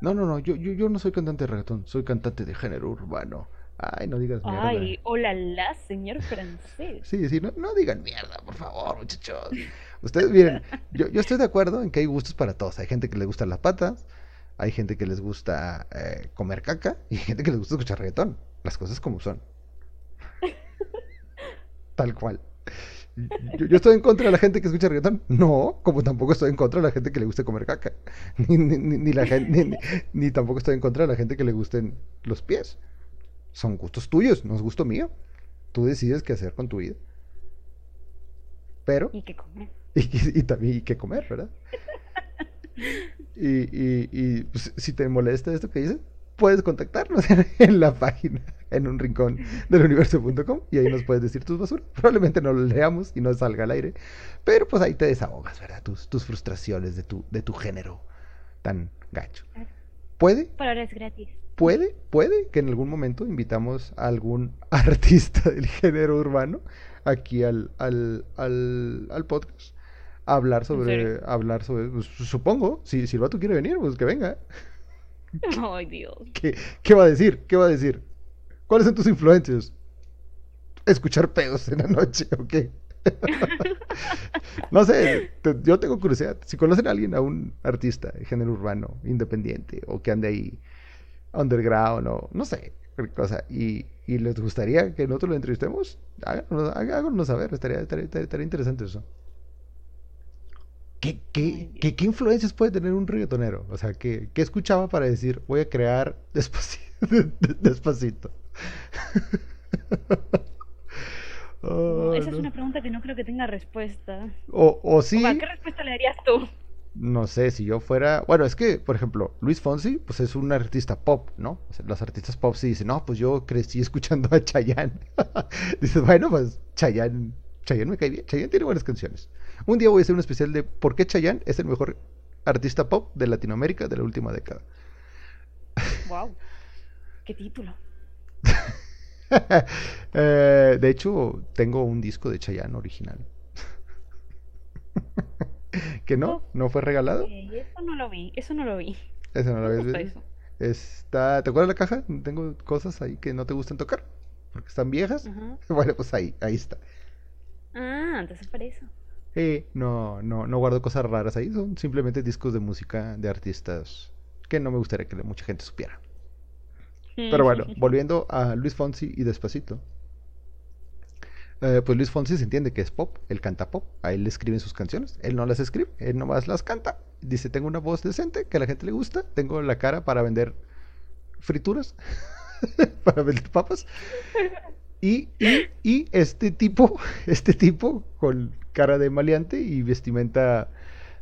No, no, no, yo, yo, yo no soy cantante de reggaetón, soy cantante de género urbano. Ay, no digas mierda. Ay, hola, la, señor francés. Sí, sí, no, no digan mierda, por favor, muchachos. Ustedes, miren, yo, yo estoy de acuerdo en que hay gustos para todos. Hay gente que le gustan las patas, hay gente que les gusta eh, comer caca y hay gente que les gusta escuchar reggaetón. Las cosas como son. Tal cual. Yo, yo, estoy en contra de la gente que escucha reggaetón. No, como tampoco estoy en contra de la gente que le guste comer caca. Ni, ni, ni la gente, ni, ni, tampoco estoy en contra de la gente que le gusten los pies. Son gustos tuyos, no es gusto mío. Tú decides qué hacer con tu vida. Pero. Y qué comer. Y, y, y también y qué comer, ¿verdad? y, y pues, si te molesta esto que dices, puedes contactarnos en la página, en un rincón del universo.com y ahí nos puedes decir tus basuras. Probablemente no lo leamos y no salga al aire, pero pues ahí te desahogas, ¿verdad? Tus, tus frustraciones de tu, de tu género tan gacho. ¿Puede? Ahora es gratis. Puede, puede que en algún momento invitamos a algún artista del género urbano aquí al, al, al, al podcast a hablar sobre, hablar sobre, pues, supongo, si, si el vato quiere venir, pues que venga. Ay, Dios. ¿Qué, ¿Qué, va a decir? ¿Qué va a decir? ¿Cuáles son tus influencias? ¿Escuchar pedos en la noche o qué? no sé, te, yo tengo curiosidad. Si conocen a alguien, a un artista de género urbano, independiente, o que ande ahí underground, o no sé, cosa, y, y les gustaría que nosotros lo entrevistemos, háganos, háganos saber, estaría, estaría, estaría interesante eso. ¿Qué, qué, qué, ¿Qué, influencias puede tener un reggaetonero? O sea, ¿qué, qué escuchaba para decir, voy a crear despacito? despacito? oh, esa no. es una pregunta que no creo que tenga respuesta. O, o sí. ¿A qué respuesta le darías tú? No sé, si yo fuera. Bueno, es que, por ejemplo, Luis Fonsi, pues es un artista pop, ¿no? O sea, los artistas pop sí dicen, no, pues yo crecí escuchando a Chayanne. Dices, bueno, pues Chayanne, Chayanne me cae bien. Chayanne tiene buenas canciones. Un día voy a hacer un especial de por qué Chayanne es el mejor artista pop de Latinoamérica de la última década. ¡Wow! ¡Qué título! eh, de hecho, tengo un disco de Chayanne original. que no, no fue regalado. Okay, eso no lo vi, eso no lo vi. Eso no lo vi. Está, ¿te acuerdas la caja? Tengo cosas ahí que no te gustan tocar, porque están viejas. Uh -huh. Bueno, pues ahí, ahí está. Ah, entonces por eso. Eh, no, no, no guardo cosas raras ahí, son simplemente discos de música de artistas que no me gustaría que mucha gente supiera. Pero bueno, volviendo a Luis Fonsi y Despacito. Eh, pues Luis Fonsi se entiende que es pop, él canta pop, a él le escriben sus canciones, él no las escribe, él nomás las canta. Dice, tengo una voz decente, que a la gente le gusta, tengo la cara para vender frituras, para vender papas. Y, y, y, este tipo, este tipo con cara de maleante y vestimenta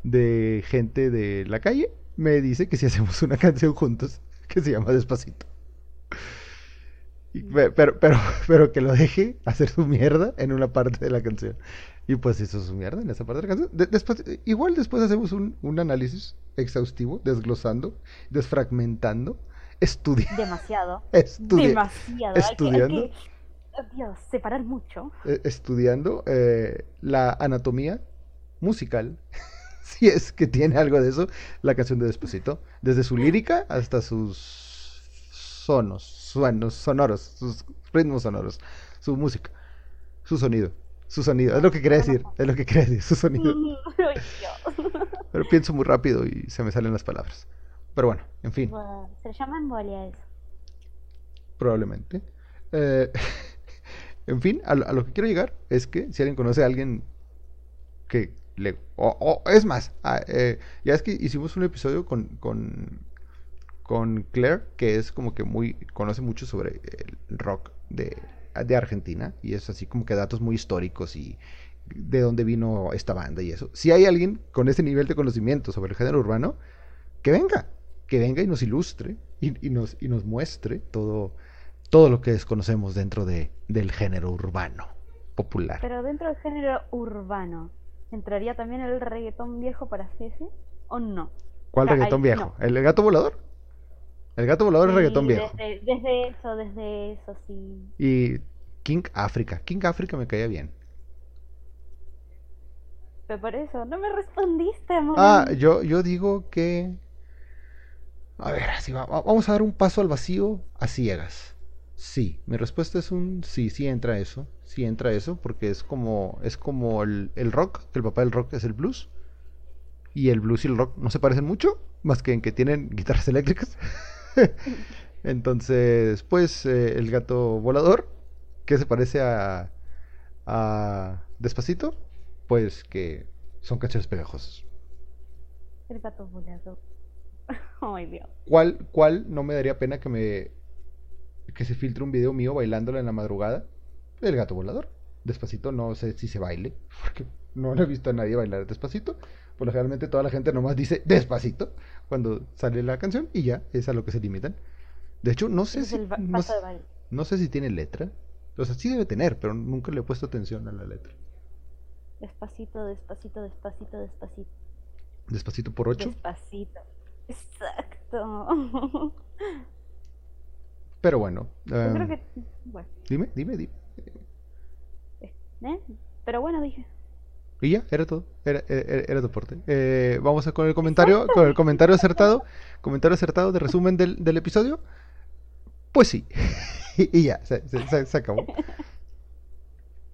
de gente de la calle, me dice que si hacemos una canción juntos que se llama Despacito. Pero, pero, pero que lo deje hacer su mierda en una parte de la canción. Y pues hizo su mierda en esa parte de la canción. De, después, igual después hacemos un, un, análisis exhaustivo, desglosando, desfragmentando, estudiando. Demasiado. Estudi Demasiado. Estudiando. Hay que, Dios, separar mucho. eh, estudiando eh, la anatomía musical, si es que tiene algo de eso, la canción de Despacito, desde su lírica hasta sus sonos, suenos, sonoros, sus ritmos sonoros, su música, su sonido, su sonido, es lo que quería decir, es lo que quería decir, su sonido. Pero pienso muy rápido y se me salen las palabras. Pero bueno, en fin, se llama embolia eso. probablemente. Eh, en fin, a, lo- a lo que quiero llegar es que si alguien conoce a alguien que le... O, o- es más, ah, eh, ya es que hicimos un episodio con, con, con Claire, que es como que muy... conoce mucho sobre el rock de, de Argentina, y es así como que datos muy históricos y de dónde vino esta banda y eso. Si hay alguien con ese nivel de conocimiento sobre el género urbano, que venga, que venga y nos ilustre y, y nos, y nos muestre todo, todo lo que desconocemos dentro de, del género urbano popular. Pero dentro del género urbano, ¿entraría también el reggaetón viejo para así decir? ¿O no? ¿Cuál o sea, reggaetón viejo? no. ¿El gato volador? El gato volador es Sí, reggaetón viejo. Desde, desde eso, desde eso, sí. Y King África. King África me caía bien. Pero por eso, no me respondiste, amor. Ah, yo, yo digo que... A ver, así va- va- vamos a dar un paso al vacío a ciegas. Sí, mi respuesta es un sí, sí entra eso. Sí entra eso, porque es como, es como el, el rock, que el papá del rock es el blues. Y el blues y el rock no se parecen mucho, más que en que tienen guitarras eléctricas. Entonces, pues, eh, el gato volador, que se parece a, a Despacito, pues que son canciones pegajosas. El gato volador. Ay, Dios. ¿Cuál, cuál no me daría pena que me que se filtre un video mío bailándola en la madrugada? El gato volador. Despacito no sé si se baile, porque no lo he visto a nadie bailar despacito. Por lo generalmente toda la gente nomás dice despacito cuando sale la canción y ya, es a lo que se limitan. De hecho, no sé si no, sé- no si tiene letra. O sea, sí debe tener, pero nunca le he puesto atención a la letra. Despacito, despacito, despacito, despacito. Despacito por ocho. Despacito. Exacto. Pero bueno, Yo creo que. Bueno, dime, dime, dime. ¿eh? Pero bueno, dije. Y ya, era todo. Era, era, era tu aporte. Eh, vamos a con el comentario, con el comentario acertado. Comentario acertado de resumen del, del episodio. Pues sí. y, ya, se, se- se- acabó.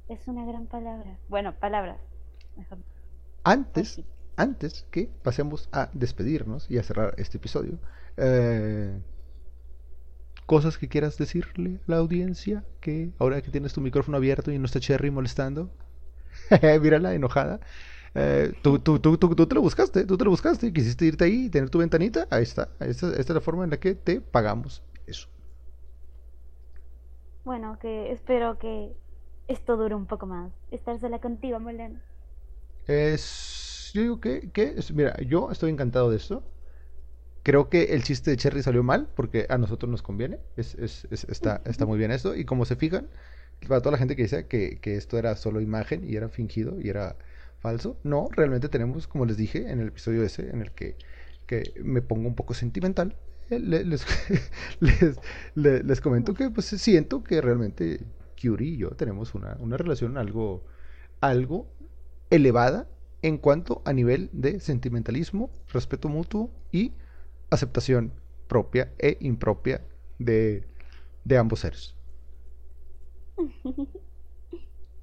Es una gran palabra. Bueno, palabras. Mejor. Antes, sí. antes que pasemos a despedirnos y a cerrar este episodio, eh, cosas que quieras decirle a la audiencia, que ahora que tienes tu micrófono abierto y no está Cherry molestando, mírala enojada. Eh, tú, tú, tú, tú, tú te lo buscaste, tú te lo buscaste, quisiste irte ahí y tener tu ventanita, ahí está, esta, esta es la forma en la que te pagamos eso. Bueno, que espero que esto dure un poco más. Estar sola contigo, Molén. Es, yo digo que, que mira, yo estoy encantado de esto. Creo que el chiste de Cherry salió mal porque a nosotros nos conviene. Es, es- es- está, está muy bien esto. Y como se fijan, para toda la gente que dice que, esto era solo imagen y era fingido y era falso, no, realmente tenemos, como les dije en el episodio ese, en el que, me pongo un poco sentimental, eh, le- les, les, le- les comento que pues siento que realmente Curie y yo tenemos una, relación algo, elevada en cuanto a nivel de sentimentalismo, respeto mutuo y aceptación propia e impropia de ambos seres.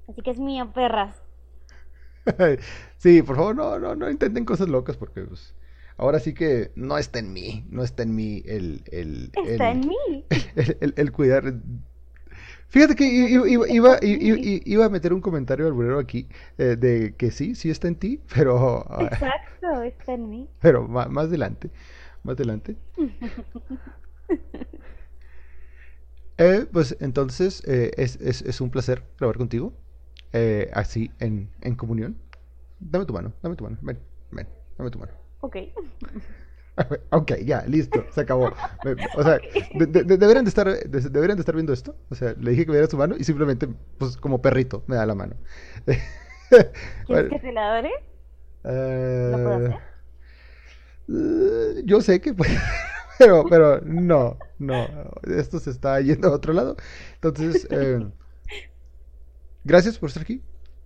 Así que es mío, perras. sí, por favor, no, no, no intenten cosas locas porque pues, ahora sí que no está en mí, no está en mí el, el, Está el- en mí. el, el- el cuidar. Fíjate que iba, iba, i- i- iba a meter un comentario alburero aquí eh, de que sí, sí está en ti, pero, Exacto, está en mí. pero ma- más adelante, más adelante. Eh, pues entonces eh, es, es- es un placer grabar contigo, eh, así en, en comunión. Dame tu mano, dame tu mano, ven, ven, dame tu mano. Ok. Ok, ya, listo, se acabó. O sea, de- de- de- deberían, de estar, de- deberían de estar viendo esto. O sea, le dije que me diera su mano y simplemente, pues como perrito, me da la mano. ¿Quieres Bueno, que te la adore? ¿Lo puedo hacer? eh, yo sé que puede, pero, pero no, no, esto se está yendo a otro lado. Entonces, eh, gracias por estar aquí.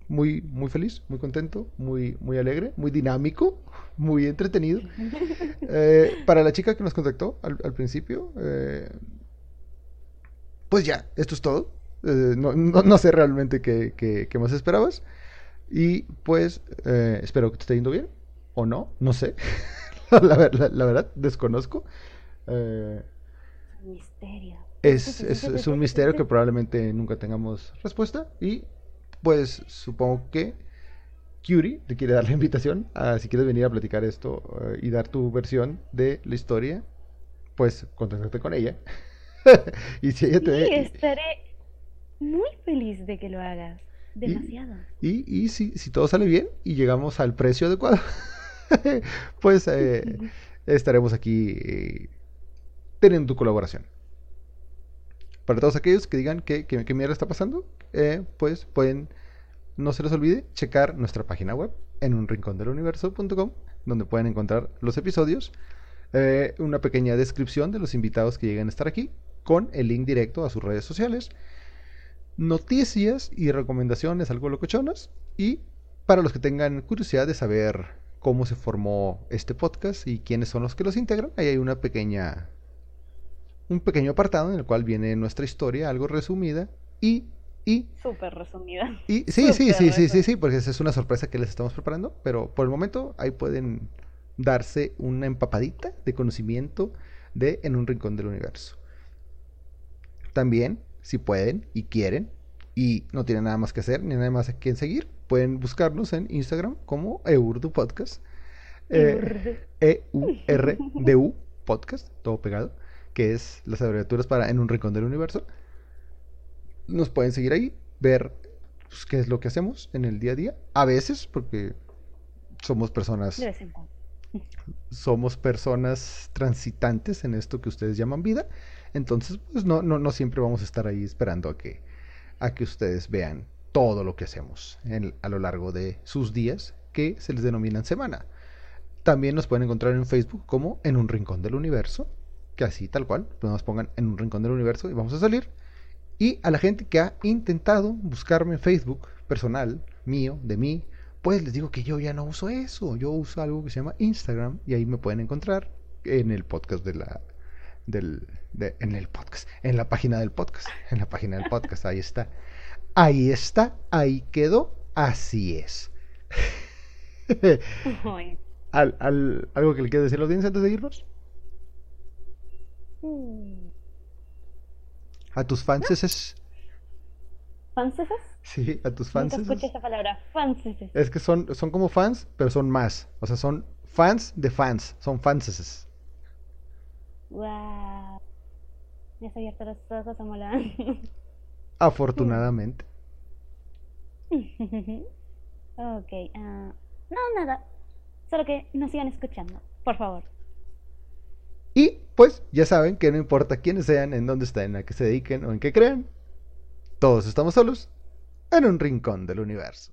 Muy, muy feliz, muy contento, muy, muy alegre, muy dinámico, muy entretenido. Eh, para la chica que nos contactó al, principio, eh, pues ya, esto es todo. Eh, no, no- sé realmente qué, qué- más esperabas. Y pues espero que te esté yendo bien. O no, no sé. la- la verdad, desconozco. Eh, Misterio. es, es- es un misterio que probablemente nunca tengamos respuesta. Y pues supongo que Curie te quiere dar la invitación a si quieres venir a platicar esto eh, y dar tu versión de la historia, pues contactarte con ella. y si ella Sí, te... estaré muy feliz de que lo hagas. Demasiado. Y, y si, si todo sale bien y llegamos al precio adecuado, pues eh, estaremos aquí teniendo tu colaboración. Para todos aquellos que digan que, que, mierda está pasando, eh, pues pueden, no se les olvide, checar nuestra página web en un rincón del universo.com, donde pueden encontrar los episodios, eh, una pequeña descripción de los invitados que lleguen a estar aquí, con el link directo a sus redes sociales noticias y recomendaciones algo locochonas. Y para los que tengan curiosidad de saber cómo se formó este podcast y quiénes son los que los integran, ahí hay una pequeña. Un pequeño apartado en el cual viene nuestra historia, algo resumida. Y. y. Súper resumida. y sí, sí, sí, sí, sí, sí, porque esa es una sorpresa que les estamos preparando. Pero por el momento ahí pueden darse una empapadita de conocimiento de En un rincón del universo. También, si pueden y quieren, y no tienen nada más que hacer, ni nada más a quien seguir, pueden buscarnos en Instagram como Eurdu Podcast. Eh, E-U-R-D-U Podcast, todo pegado, que es las abreviaturas para En un Rincón del Universo. Nos pueden seguir ahí, ver pues, qué es lo que hacemos en el día a día. A veces, porque somos personas somos personas transitantes en esto que ustedes llaman vida. Entonces, pues no, no, no siempre vamos a estar ahí esperando a que, a que ustedes vean todo lo que hacemos en- a lo largo de sus días, que se les denominan semana. También nos pueden encontrar en Facebook como En un Rincón del Universo, que así tal cual, pues nos pongan En un Rincón del Universo y vamos a salir. Y a la gente que ha intentado buscarme en Facebook personal, mío, de mí, pues les digo que yo ya no uso eso. Yo uso algo que se llama Instagram y ahí me pueden encontrar en el podcast de la. Del, de- en el podcast, en la página del podcast, en la página del podcast, ahí está. Ahí está, ahí quedó, así es. Al- al- ¿Algo que le quieras decir a la audiencia antes de irnos? Mm. A tus fanses. ¿Fanses? Sí, a tus fanses. escuché esa palabra. Fanses. Es que son, son como fans, pero son más. O sea, son fans de fans. Son fanses. Wow. Me has abierto los ojos, Amolán. Afortunadamente. ok. ah, no, nada. Solo que nos sigan escuchando. Por favor. Y pues ya saben que no importa quiénes sean, en dónde estén, a qué se dediquen o en qué crean, todos estamos solos en un rincón del universo.